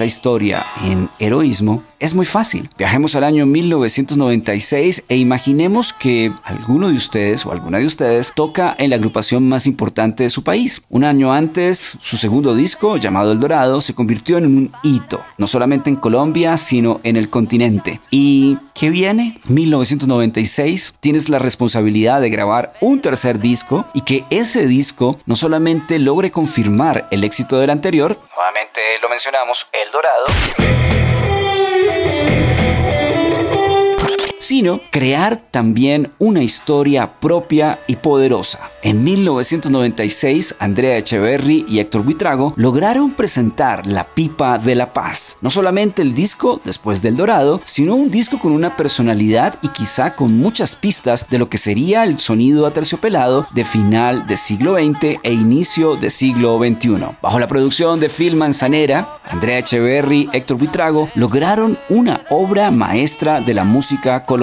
Esta historia en heroísmo es muy fácil. Viajemos al año 1996 e imaginemos que alguno de ustedes o alguna de ustedes toca en la agrupación más importante de su país. Un año antes, su segundo disco, llamado El Dorado, se convirtió en un hito, no solamente en Colombia, sino en el continente. ¿Y qué viene? 1996, tienes la responsabilidad de grabar un tercer disco y que ese disco no solamente logre confirmar el éxito del anterior, nuevamente lo mencionamos, El Dorado, sino crear también una historia propia y poderosa. En 1996, Andrea Echeverry y Héctor Buitrago lograron presentar La Pipa de la Paz. No solamente el disco después del Dorado, sino un disco con una personalidad y quizá con muchas pistas de lo que sería el sonido aterciopelado de final de siglo XX e inicio de siglo XXI. Bajo la producción de Phil Manzanera, Andrea Echeverry, Héctor Buitrago lograron una obra maestra de la música colombiana.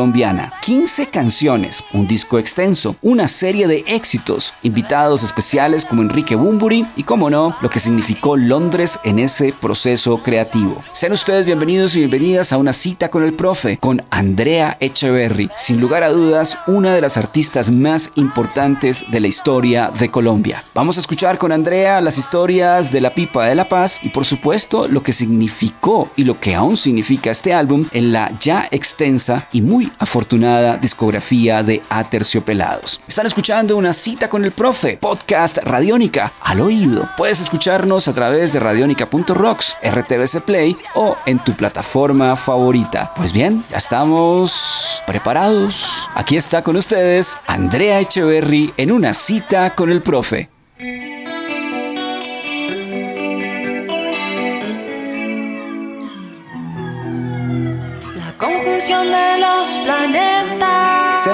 15 canciones, un disco extenso, una serie de éxitos, invitados especiales como Enrique Bumburi y, como no, lo que significó Londres en ese proceso creativo. Sean ustedes bienvenidos y bienvenidas a una cita con el profe, con Andrea Echeverry, sin lugar a dudas, una de las artistas más importantes de la historia de Colombia. Vamos a escuchar con Andrea las historias de la Pipa de la Paz y, por supuesto, lo que significó y lo que aún significa este álbum en la ya extensa y muy afortunada discografía de Aterciopelados. Están escuchando una cita con el profe, podcast Radiónica al oído. Puedes escucharnos a través de radiónica.rocks, RTBC Play o en tu plataforma favorita. Pues bien, ya estamos preparados. Aquí está con ustedes Andrea Echeverry en una cita con el profe. La conjunción de los planetas.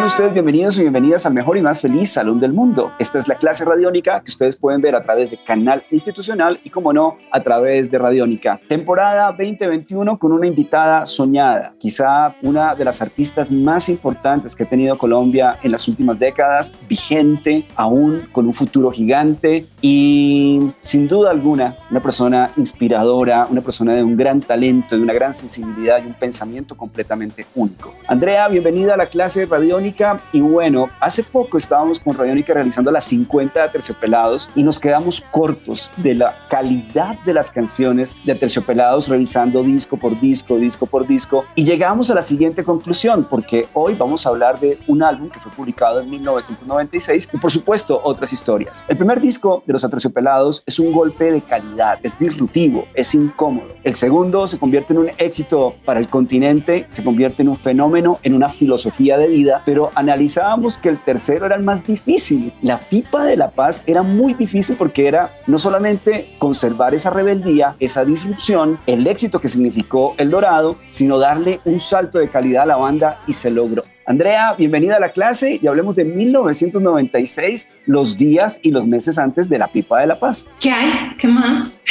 Sean ustedes bienvenidos y bienvenidas al mejor y más feliz salón del mundo. Esta es la clase radiónica que ustedes pueden ver a través de Canal Institucional y, como no, a través de Radiónica. Temporada 2021 con una invitada soñada, quizá una de las artistas más importantes que ha tenido Colombia en las últimas décadas, vigente, aún con un futuro gigante y sin duda alguna una persona inspiradora, una persona de un gran talento, de una gran sensibilidad y un pensamiento completamente único. Andrea, bienvenida a la clase radiónica y bueno, hace poco estábamos con Radiónica realizando las 50 de Terciopelados y nos quedamos cortos de la calidad de las canciones de Terciopelados revisando disco por disco, disco por disco y llegamos a la siguiente conclusión porque hoy vamos a hablar de un álbum que fue publicado en 1996 y por supuesto otras historias. El primer disco de los Aterciopelados es un golpe de calidad, es disruptivo, es incómodo. El segundo se convierte en un éxito para el continente, se convierte en un fenómeno, en una filosofía de vida, pero analizábamos que el tercero era el más difícil. La pipa de la paz era muy difícil porque era no solamente conservar esa rebeldía, esa disrupción, el éxito que significó El Dorado, sino darle un salto de calidad a la banda y se logró. Andrea, bienvenida a la clase y hablemos de 1996, los días y los meses antes de la pipa de la paz. ¿Qué hay? ¿Qué más?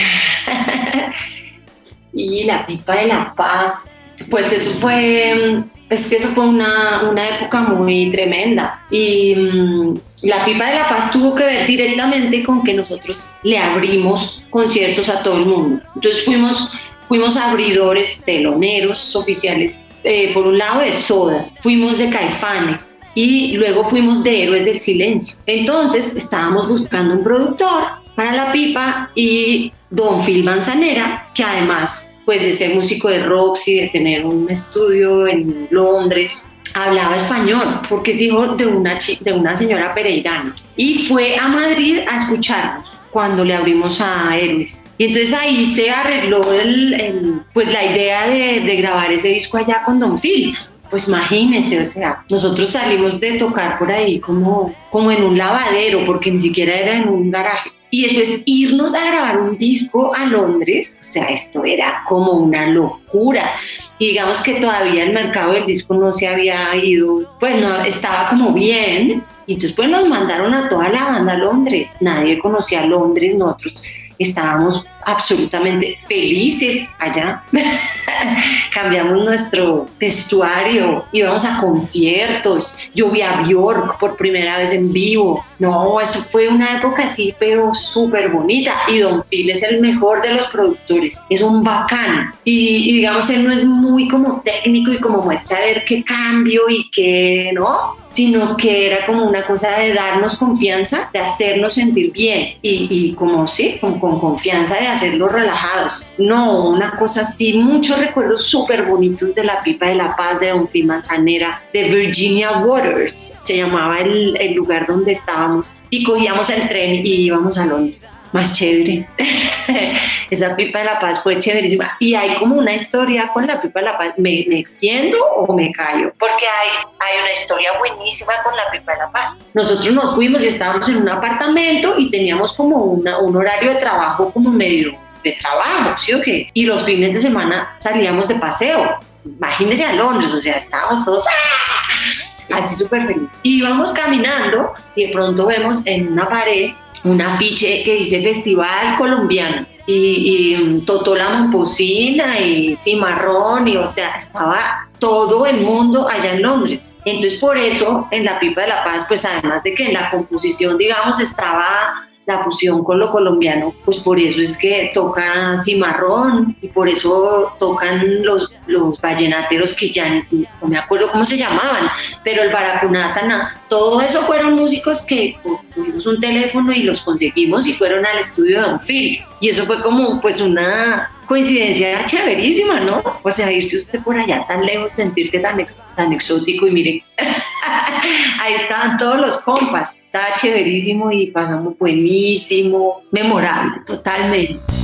y la pipa de la paz, pues eso fue, es que eso fue una, una época muy tremenda. Y mm, la pipa de la paz tuvo que ver directamente con que nosotros le abrimos conciertos a todo el mundo. Entonces fuimos, fuimos abridores, teloneros oficiales, eh, por un lado de Soda, fuimos de Caifanes, y luego fuimos de Héroes del Silencio. Entonces estábamos buscando un productor para la pipa y Don Phil Manzanera, que además pues de ser músico de Roxy, de tener un estudio en Londres, hablaba español porque es hijo de una, de una señora pereirana y fue a Madrid a escucharnos cuando le abrimos a Héroes. Y entonces ahí se arregló el, el- pues la idea de, de grabar ese disco allá con Don Phil. Pues imagínense, o sea, nosotros salimos de tocar por ahí como, como en un lavadero, porque ni siquiera era en un garaje. Y después irnos a grabar un disco a Londres, o sea, esto era como una locura. Y digamos que todavía el mercado del disco no se había ido, pues no, estaba como bien. Y entonces pues nos mandaron a toda la banda a Londres. Nadie conocía Londres, nosotros estábamos absolutamente felices allá. Cambiamos nuestro vestuario, íbamos a conciertos, yo vi a Bjork por primera vez en vivo. No, eso fue una época así, pero súper bonita. Y Don Phil es el mejor de los productores, es un bacán. Y, y, digamos, él no es muy como técnico y como muestra a ver qué cambio y qué no, sino que era como una cosa de darnos confianza, de hacernos sentir bien y, y como sí, con, con confianza de hacerlos relajados. No, una cosa así, muchos recuerdos súper bonitos de la pipa de la paz de Don Phil Manzanera, de Virginia Waters, se llamaba el, el lugar donde estábamos, y cogíamos el tren y íbamos a Londres más chévere. Esa pipa de la paz fue chéverísima. Y hay como una historia con la pipa de la paz. ¿Me, me extiendo o me callo? Porque hay, hay una historia buenísima con la pipa de la paz. Nosotros nos fuimos y estábamos en un apartamento y teníamos como una, un horario de trabajo como medio de trabajo, ¿sí o qué? Y los fines de semana salíamos de paseo. Imagínense a Londres, o sea, estábamos todos ¡ah! así súper felices. Y íbamos caminando y de pronto vemos en una pared un afiche que dice Festival Colombiano y, y Totó la Momposina y Cimarrón y o sea, estaba todo el mundo allá en Londres. Entonces por eso en la Pipa de la Paz, pues además de que en la composición, digamos, estaba la fusión con lo colombiano, pues por eso es que toca cimarrón y por eso tocan los, los vallenateros que ya no me acuerdo cómo se llamaban, pero el baracunata, todo eso fueron músicos que tuvimos un teléfono y los conseguimos y fueron al estudio de Don Phil. Y eso fue como pues una coincidencia chéverísima, ¿no? O sea, irse usted por allá tan lejos, sentir que tan, ex, tan exótico y mire, ahí estaban todos los compas, estaba chéverísimo y pasamos buenísimo, memorable, totalmente.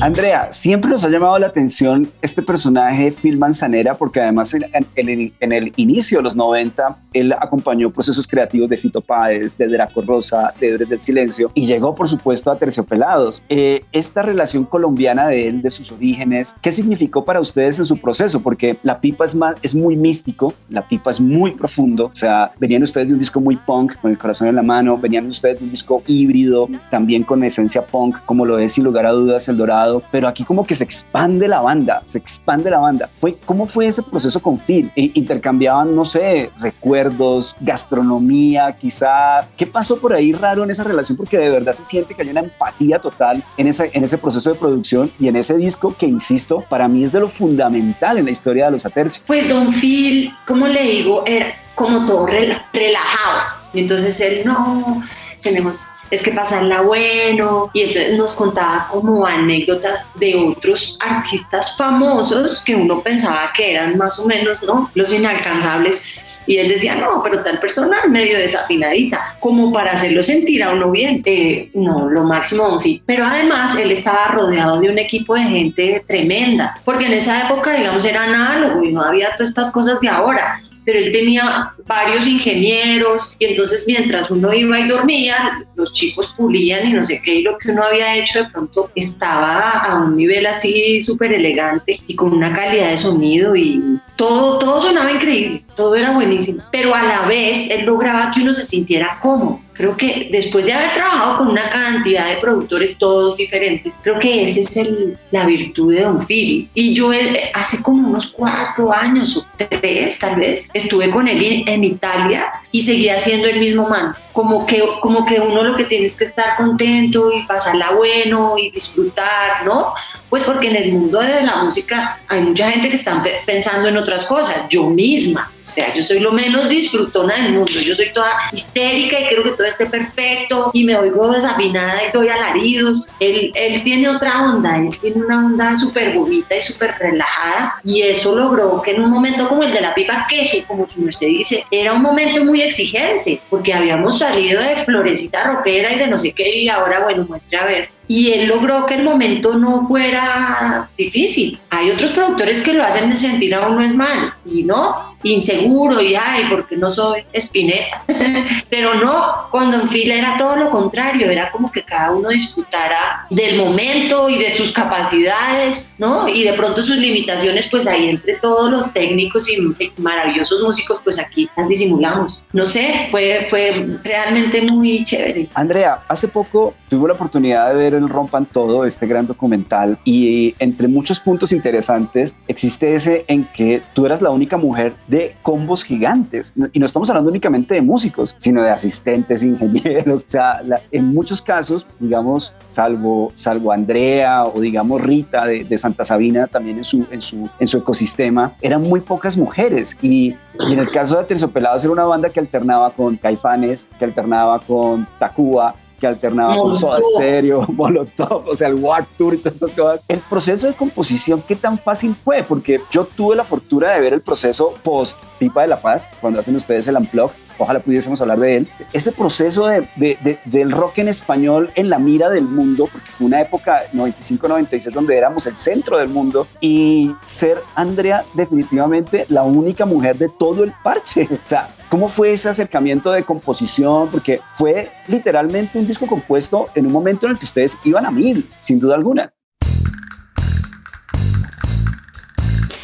Andrea, siempre nos ha llamado la atención este personaje Phil Manzanera porque además en, en, en, el inicio de los 90 él acompañó procesos creativos de Fito Páez, de Draco Rosa, de Héroes del Silencio y llegó por supuesto a Terciopelados. Eh, esta relación colombiana de él, de sus orígenes, ¿qué significó para ustedes en su proceso? Porque la pipa es, más, es muy místico, la pipa es muy profundo, o sea, venían ustedes de un disco muy punk, con el corazón en la mano, venían ustedes de un disco híbrido, también con esencia punk, como lo es sin lugar a dudas El Dorado pero aquí como que se expande la banda, se expande la banda. Fue, ¿Cómo fue ese proceso con Phil? E intercambiaban, no sé, recuerdos, gastronomía, quizá. ¿Qué pasó por ahí raro en esa relación? Porque de verdad se siente que hay una empatía total en ese, en ese proceso de producción y en ese disco que, insisto, para mí es de lo fundamental en la historia de los Atercios. Pues Don Phil, como le digo, era como todo relajado. Y entonces él no tenemos es que pasarla bueno y entonces nos contaba como anécdotas de otros artistas famosos que uno pensaba que eran más o menos, ¿no? Los inalcanzables. Y él decía, no, pero tal persona medio desafinadita, como para hacerlo sentir a uno bien. Eh, no, lo máximo, en fin. Pero además él estaba rodeado de un equipo de gente tremenda, porque en esa época, digamos, era análogo y no había todas estas cosas de ahora pero él tenía varios ingenieros y entonces mientras uno iba y dormía, los chicos pulían y no sé qué, y lo que uno había hecho de pronto estaba a un nivel así súper elegante y con una calidad de sonido y todo, todo sonaba increíble, todo era buenísimo, pero a la vez él lograba que uno se sintiera cómodo Creo que después de haber trabajado con una cantidad de productores todos diferentes, creo que esa es el, la virtud de Don Philly. Y yo eh, hace como unos cuatro años o tres tal vez, estuve con él en Italia y seguía siendo el mismo man. Como que, como que uno lo que tiene es que estar contento y pasarla bueno y disfrutar, ¿no? Pues porque en el mundo de la música hay mucha gente que está pensando en otras cosas. Yo misma, o sea, yo soy lo menos disfrutona del mundo. Yo soy toda histérica y quiero que todo esté perfecto y me oigo desafinada y doy alaridos. Él, él tiene otra onda, él tiene una onda súper bonita y súper relajada y eso logró que en un momento como el de la pipa queso, como su merced dice, era un momento muy exigente porque habíamos salido de florecita rockera y de no sé qué y ahora, bueno, muestre a ver y él logró que el momento no fuera difícil. Hay otros productores que lo hacen de sentir a uno es mal y no, inseguro y ay, porque no soy espineta. Pero no, cuando en fila era todo lo contrario, era como que cada uno disfrutara del momento y de sus capacidades, ¿no? Y de pronto sus limitaciones, pues ahí entre todos los técnicos y maravillosos músicos, pues aquí las disimulamos. No sé, fue, fue realmente muy chévere. Andrea, hace poco tuve la oportunidad de ver el Rompan Todo, este gran documental, y entre muchos puntos interesantes existe ese en que tú eras la única mujer de combos gigantes. Y no estamos hablando únicamente de músicos, sino de asistentes, ingenieros. O sea, en muchos casos, digamos, salvo, salvo Andrea o digamos Rita de, Santa Sabina también en su, en, su, en su ecosistema, eran muy pocas mujeres. Y, y en el caso de Terciopelados era una banda que alternaba con Caifanes, que alternaba con Tacuba, que alternaba con Soda Stereo, Molotov, o sea, el Warp Tour y todas estas cosas. El proceso de composición, ¿qué tan fácil fue? Porque yo tuve la fortuna de ver el proceso post Pipa de la Paz, cuando hacen ustedes el Unplug, ojalá pudiésemos hablar de él, ese proceso de, del rock en español en la mira del mundo, porque fue una época 95-96 donde éramos el centro del mundo, y ser Andrea definitivamente la única mujer de todo el parche. O sea, ¿cómo fue ese acercamiento de composición? Porque fue literalmente un disco compuesto en un momento en el que ustedes iban a mil, sin duda alguna.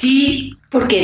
Sí, porque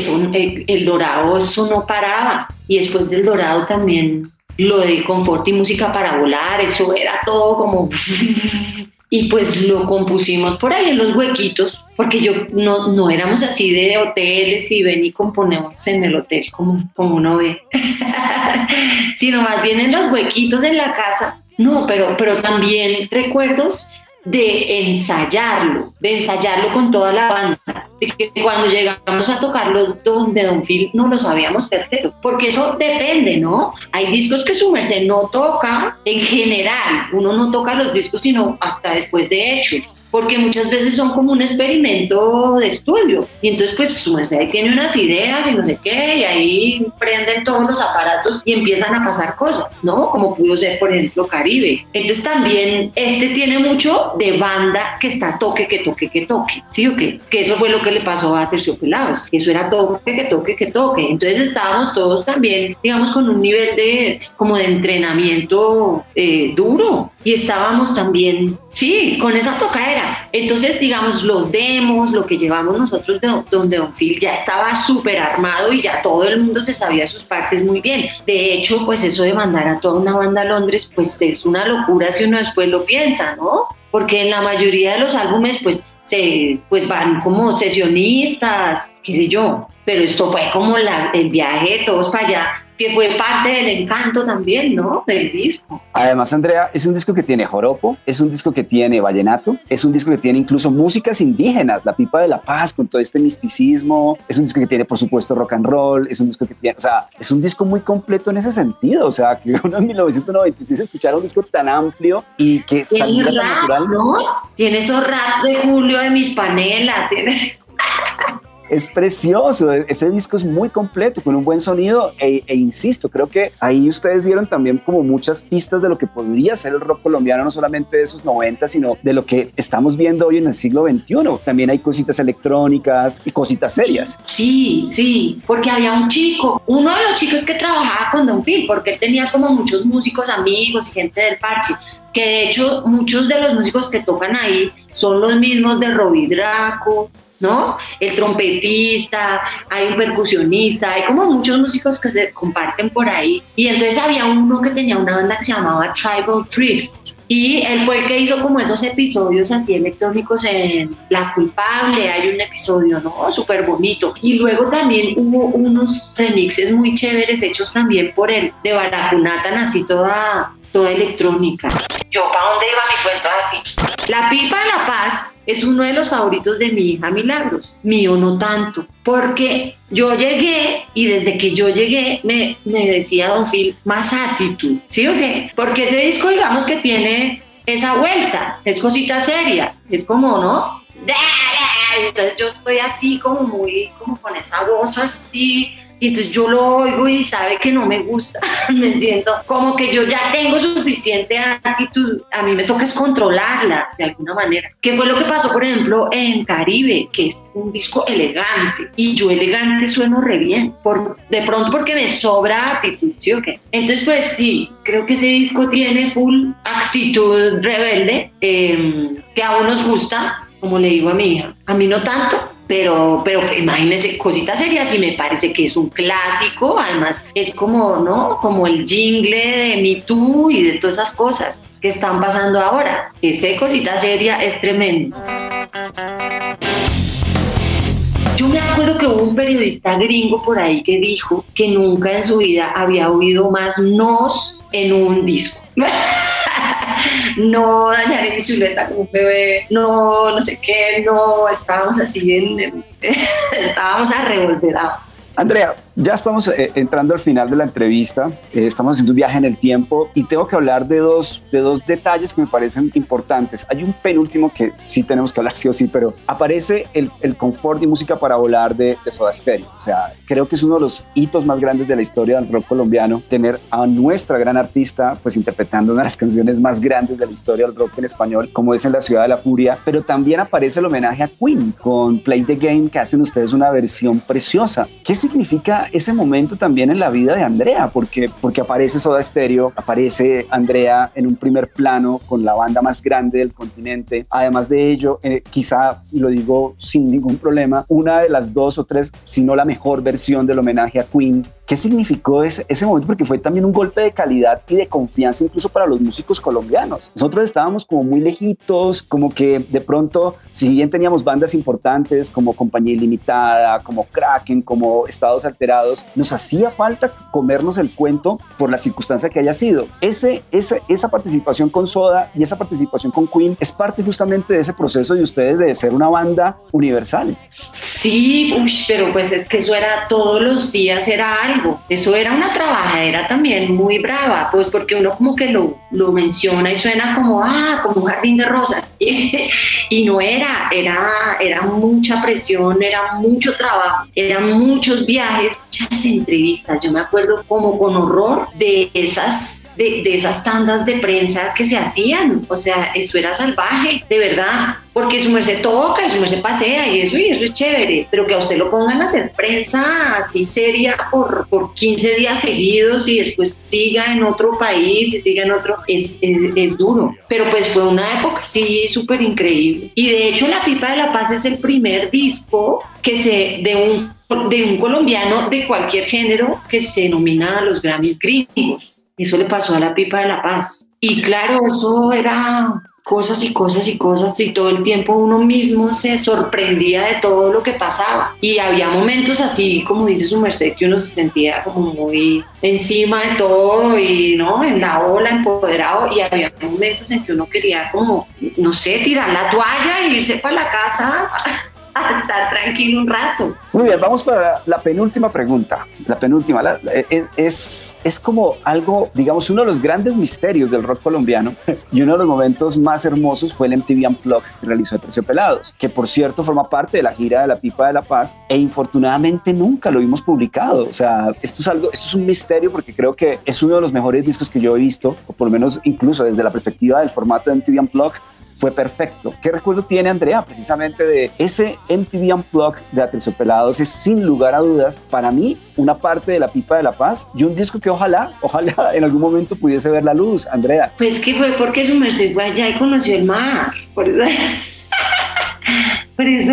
el, Dorado eso no paraba. Y después del Dorado también lo de confort y música para volar, eso era todo como... y pues lo compusimos por ahí en los huequitos, porque yo no, no éramos así de hoteles y ven y componemos en el hotel como, como uno ve, sino más bien en los huequitos en la casa. No, pero, pero también recuerdos de ensayarlo, de ensayarlo con toda la banda, de que cuando llegamos a tocarlo donde Don Phil no lo sabíamos perfecto, porque eso depende, ¿no? Hay discos que su merced no toca en general, uno no toca los discos sino hasta después de hechos porque muchas veces son como un experimento de estudio. Y entonces, pues su merced tiene unas ideas y no sé qué, y ahí prenden todos los aparatos y empiezan a pasar cosas, ¿no? Como pudo ser, por ejemplo, Caribe. Entonces, también este tiene mucho de banda que está toque, que toque, que toque, ¿sí o qué? Que eso fue lo que le pasó a Terciopelados. Eso era toque, que toque, que toque. Entonces, estábamos todos también, digamos, con un nivel de, como de entrenamiento eh, duro. Y estábamos también Sí, con esa tocadera. Entonces, digamos, los demos, lo que llevamos nosotros de donde Don Phil ya estaba súper armado y ya todo el mundo se sabía sus partes muy bien. De hecho, pues eso de mandar a toda una banda a Londres, pues es una locura si uno después lo piensa, ¿no? Porque en la mayoría de los álbumes, pues, se, pues van como sesionistas, qué sé yo. Pero esto fue como la, el viaje todos para allá que fue parte del encanto también, ¿no? Del disco. Además, Andrea, es un disco que tiene joropo, es un disco que tiene vallenato, es un disco que tiene incluso músicas indígenas, la pipa de la paz con todo este misticismo, es un disco que tiene, por supuesto, rock and roll, es un disco que tiene, o sea, es un disco muy completo en ese sentido, o sea, que uno en 1996 escuchara un disco tan amplio y que saliera tan natural. ¿no? Tiene esos raps de Julio de Mis Panela, tiene es precioso, ese disco es muy completo, con un buen sonido e, e, insisto, creo que ahí ustedes dieron también como muchas pistas de lo que podría ser el rock colombiano, no solamente de esos 90, sino de lo que estamos viendo hoy en el siglo XXI. También hay cositas electrónicas y cositas serias. Sí, sí, porque había un chico, uno de los chicos que trabajaba con Don Phil, porque él tenía como muchos músicos amigos y gente del parche, que de hecho muchos de los músicos que tocan ahí son los mismos de Robbie Draco, ¿no? El trompetista, hay un percusionista, hay como muchos músicos que se comparten por ahí. Y entonces había uno que tenía una banda que se llamaba Tribal Drift. Y él fue el que hizo como esos episodios así electrónicos en La Culpable, hay un episodio, ¿no? Súper bonito. Y luego también hubo unos remixes muy chéveres hechos también por él, de Baracunatan, así toda, toda electrónica. Yo, ¿para dónde iba mi cuento así? La Pipa de la Paz es uno de los favoritos de mi hija Milagros, mío no tanto, porque yo llegué y desde que yo llegué me, me decía Don Phil más actitud, ¿sí o qué? Porque ese disco digamos que tiene esa vuelta, es cosita seria, es como, ¿no? Entonces yo estoy así como muy, como con esa voz así Y entonces yo lo oigo y sabe que no me gusta, me siento como que yo ya tengo suficiente actitud, a mí me toca es controlarla de alguna manera. ¿Qué fue lo que pasó, por ejemplo, en Caribe, que es un disco elegante? Y yo elegante sueno re bien, por, de pronto porque me sobra actitud, ¿sí o qué? Entonces, pues sí, creo que ese disco tiene full actitud rebelde, eh, que a unos gusta, como le digo a mi hija. A mí no tanto, pero, pero imagínese, cositas serias y me parece que es un clásico, además es como, ¿no? Como el jingle de Me Too y de todas esas cosas que están pasando ahora. Ese cosita seria es tremendo. Yo me acuerdo que hubo un periodista gringo por ahí que dijo que nunca en su vida había oído más nos en un disco. no dañaré mi silueta como un bebé, no, no sé qué, no, estábamos así en, estábamos arrevolverados. Andrea, ya estamos eh, entrando al final de la entrevista, eh, estamos haciendo un viaje en el tiempo y tengo que hablar de dos, de dos detalles que me parecen importantes. Hay un penúltimo que sí tenemos que hablar sí o sí, pero aparece el, el confort y música para volar de, de, Soda Stereo. O sea, creo que es uno de los hitos más grandes de la historia del rock colombiano, tener a nuestra gran artista pues interpretando una de las canciones más grandes de la historia del rock en español, como es En la Ciudad de la Furia, pero también aparece el homenaje a Queen con Play the Game, que hacen ustedes una versión preciosa. ¿Qué significa ese momento también en la vida de Andrea? Porque, porque aparece Soda Stereo, aparece Andrea en un primer plano con la banda más grande del continente. Además de ello, eh, quizá, y lo digo sin ningún problema, una de las dos o tres, si no la mejor versión del homenaje a Queen ¿Qué significó ese, ese momento? Porque fue también un golpe de calidad y de confianza incluso para los músicos colombianos. Nosotros estábamos como muy lejitos, como que de pronto, si bien teníamos bandas importantes como Compañía Ilimitada, como Kraken, como Estados Alterados, nos hacía falta comernos el cuento por la circunstancia que haya sido. Ese, ese, esa participación con Soda y esa participación con Queen es parte justamente de ese proceso de ustedes de ser una banda universal. Sí, uy, pero pues es que eso era todos los días, era algo eso era una trabajadera también muy brava, pues porque uno como que lo, lo menciona y suena como, ah, como un jardín de rosas. y no era, era, era mucha presión, era mucho trabajo, eran muchos viajes, muchas entrevistas. Yo me acuerdo como con horror de esas, de, de esas tandas de prensa que se hacían. O sea, eso era salvaje, de verdad porque su merced toca y su merced pasea y eso, y eso es chévere, pero que a usted lo pongan a hacer prensa así seria por, por 15 días seguidos y después siga en otro país y siga en otro, es, es, es duro. Pero pues fue una época sí súper increíble. Y de hecho La Pipa de la Paz es el primer disco que se, de un, de un colombiano de cualquier género que se denomina a los Grammys gringos. Eso le pasó a La Pipa de la Paz. Y claro, eso era cosas y cosas y cosas y todo el tiempo uno mismo se sorprendía de todo lo que pasaba. Y había momentos así como dice su merced que uno se sentía como muy encima de todo y no en la ola empoderado y había momentos en que uno quería como no sé tirar la toalla e irse para la casa a estar tranquilo un rato. Muy bien, vamos para la penúltima pregunta. La penúltima es, es, como algo, digamos, uno de los grandes misterios del rock colombiano y uno de los momentos más hermosos fue el MTV Unplugged que realizó de Pelados, que por cierto forma parte de la gira de la Pipa de la Paz e infortunadamente nunca lo vimos publicado. O sea, esto es algo, esto es un misterio porque creo que es uno de los mejores discos que yo he visto, o por lo menos incluso desde la perspectiva del formato de MTV Unplugged fue perfecto. ¿Qué recuerdo tiene Andrea precisamente de ese MTV Unplugged de Aterciopelados? Es sin lugar a dudas para mí una parte de la pipa de la paz y un disco que ojalá, ojalá en algún momento pudiese ver la luz, Andrea. Pues que fue porque su merced fue allá y conoció el mar. Por eso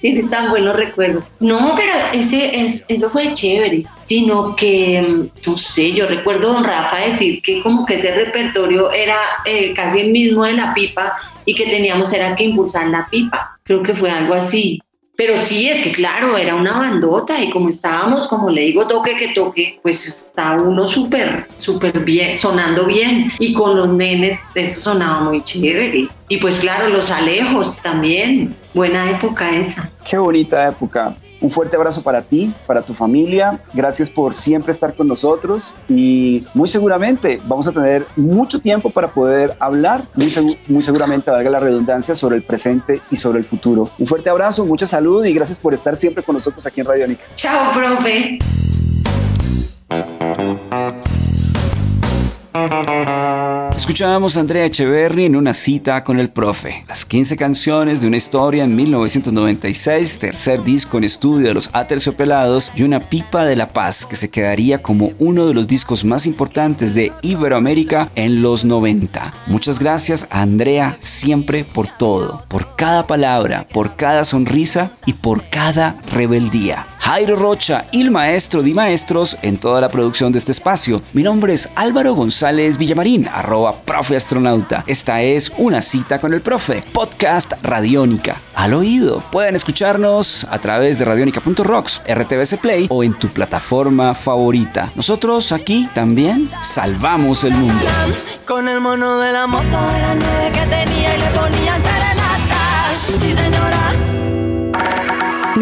tiene tan buenos recuerdos. No, pero ese, eso fue chévere, sino que, no sé, yo recuerdo a don Rafa decir que como que ese repertorio era eh, casi el mismo de la pipa y que teníamos era que impulsar la pipa. Creo que fue algo así. Pero sí, es que claro, era una bandota y como estábamos, como le digo, toque que toque, pues está uno súper, súper bien, sonando bien. Y con los nenes, eso sonaba muy chévere. Y pues claro, los alejos también. Buena época esa. Qué bonita época. Un fuerte abrazo para ti, para tu familia. Gracias por siempre estar con nosotros y muy seguramente vamos a tener mucho tiempo para poder hablar, muy, seguramente, valga la redundancia, sobre el presente y sobre el futuro. Un fuerte abrazo, mucha salud y gracias por estar siempre con nosotros aquí en Radiónica. Chao, profe. Escuchábamos a Andrea Echeverry en una cita con el profe. Las 15 canciones de una historia en 1996, tercer disco en estudio de los Aterciopelados y una pipa de la paz que se quedaría como uno de los discos más importantes de Iberoamérica en los 90. Muchas gracias a Andrea siempre por todo, por cada palabra, por cada sonrisa y por cada rebeldía. Jairo Rocha, el maestro de maestros en toda la producción de este espacio. Mi nombre es Álvaro González Villamarín, arroba profe astronauta. Esta es una cita con el profe, podcast Radiónica. Al oído, pueden escucharnos a través de radiónica.rocks, RTBC Play o en tu plataforma favorita. Nosotros aquí también salvamos el mundo. Con el mono de la moto nueve que tenía y le ponía